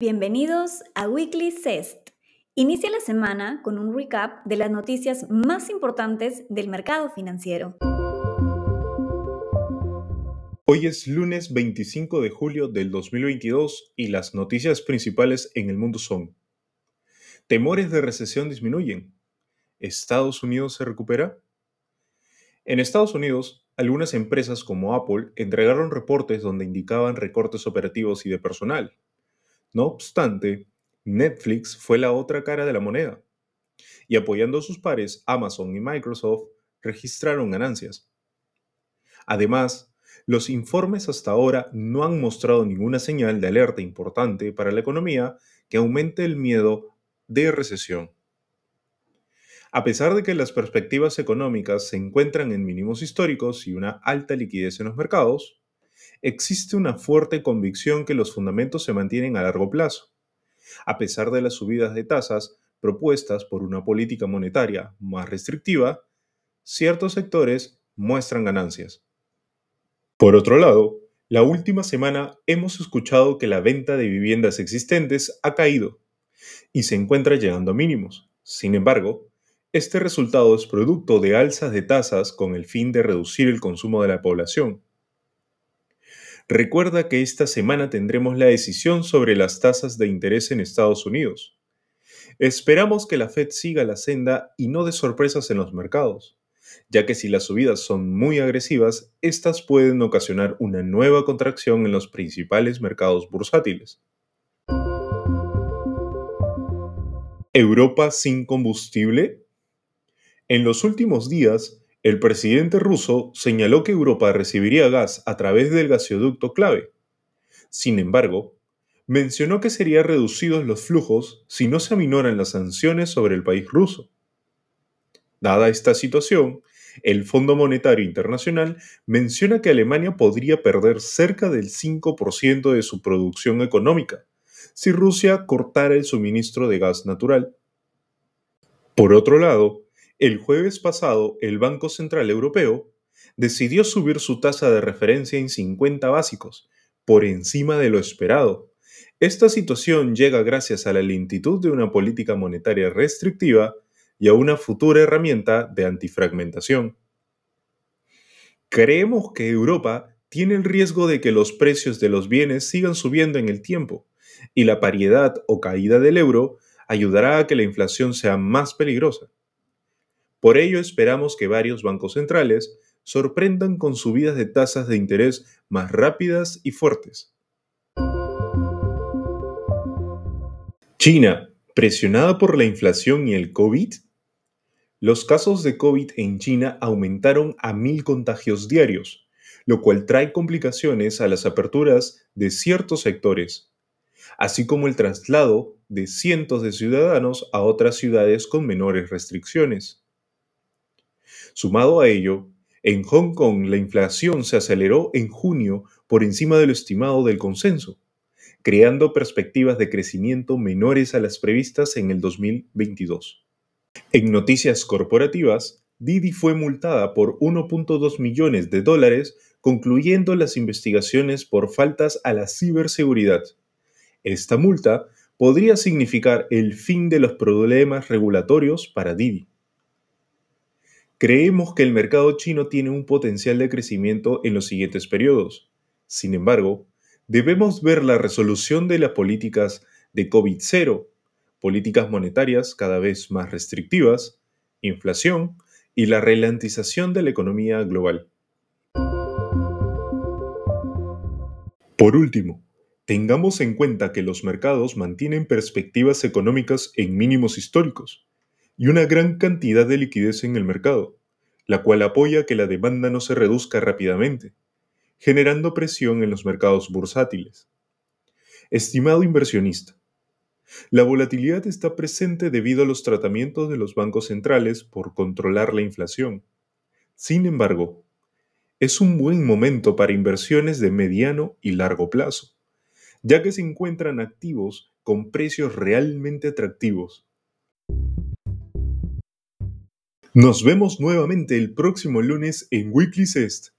Bienvenidos a Weekly CEST. Inicia la semana con un recap de las noticias más importantes del mercado financiero. Hoy es lunes 25 de julio del 2022 y las noticias principales en el mundo son Temores de recesión disminuyen. ¿Estados Unidos se recupera? En Estados Unidos, algunas empresas como Apple entregaron reportes donde indicaban recortes operativos y de personal. No obstante, Netflix fue la otra cara de la moneda, y apoyando a sus pares, Amazon y Microsoft registraron ganancias. Además, los informes hasta ahora no han mostrado ninguna señal de alerta importante para la economía que aumente el miedo de recesión. A pesar de que las perspectivas económicas se encuentran en mínimos históricos y una alta liquidez en los mercados, existe una fuerte convicción que los fundamentos se mantienen a largo plazo, a pesar de las subidas de tasas propuestas por una política monetaria más restrictiva, ciertos sectores muestran ganancias. Por otro lado, la última semana hemos escuchado que la venta de viviendas existentes ha caído y se encuentra llegando a mínimos. Sin embargo, este resultado es producto de alzas de tasas con el fin de reducir el consumo de la población, Recuerda que esta semana tendremos la decisión sobre las tasas de interés en Estados Unidos. Esperamos que la Fed siga la senda y no de sorpresas en los mercados, ya que si las subidas son muy agresivas, estas pueden ocasionar una nueva contracción en los principales mercados bursátiles. ¿Europa sin combustible? En los últimos días, el presidente ruso señaló que Europa recibiría gas a través del gasoducto clave. Sin embargo, mencionó que serían reducidos los flujos si no se aminoran las sanciones sobre el país ruso. Dada esta situación, el Fondo Monetario Internacional menciona que Alemania podría perder cerca del 5% de su producción económica si Rusia cortara el suministro de gas natural. Por otro lado, el jueves pasado, el Banco Central Europeo decidió subir su tasa de referencia en 50 básicos, por encima de lo esperado. Esta situación llega gracias a la lentitud de una política monetaria restrictiva y a una futura herramienta de antifragmentación. Creemos que Europa tiene el riesgo de que los precios de los bienes sigan subiendo en el tiempo, y la paridad o caída del euro ayudará a que la inflación sea más peligrosa. Por ello esperamos que varios bancos centrales sorprendan con subidas de tasas de interés más rápidas y fuertes. China, presionada por la inflación y el COVID. Los casos de COVID en China aumentaron a mil contagios diarios, lo cual trae complicaciones a las aperturas de ciertos sectores, así como el traslado de cientos de ciudadanos a otras ciudades con menores restricciones. Sumado a ello, en Hong Kong la inflación se aceleró en junio por encima de lo estimado del consenso, creando perspectivas de crecimiento menores a las previstas en el 2022. En noticias corporativas, Didi fue multada por 1.2 millones de dólares, concluyendo las investigaciones por faltas a la ciberseguridad. Esta multa podría significar el fin de los problemas regulatorios para Didi. Creemos que el mercado chino tiene un potencial de crecimiento en los siguientes periodos. Sin embargo, debemos ver la resolución de las políticas de COVID-0, políticas monetarias cada vez más restrictivas, inflación y la ralentización de la economía global. Por último, tengamos en cuenta que los mercados mantienen perspectivas económicas en mínimos históricos y una gran cantidad de liquidez en el mercado, la cual apoya que la demanda no se reduzca rápidamente, generando presión en los mercados bursátiles. Estimado inversionista, la volatilidad está presente debido a los tratamientos de los bancos centrales por controlar la inflación. Sin embargo, es un buen momento para inversiones de mediano y largo plazo, ya que se encuentran activos con precios realmente atractivos Nos vemos nuevamente el próximo lunes en Weekly Cest.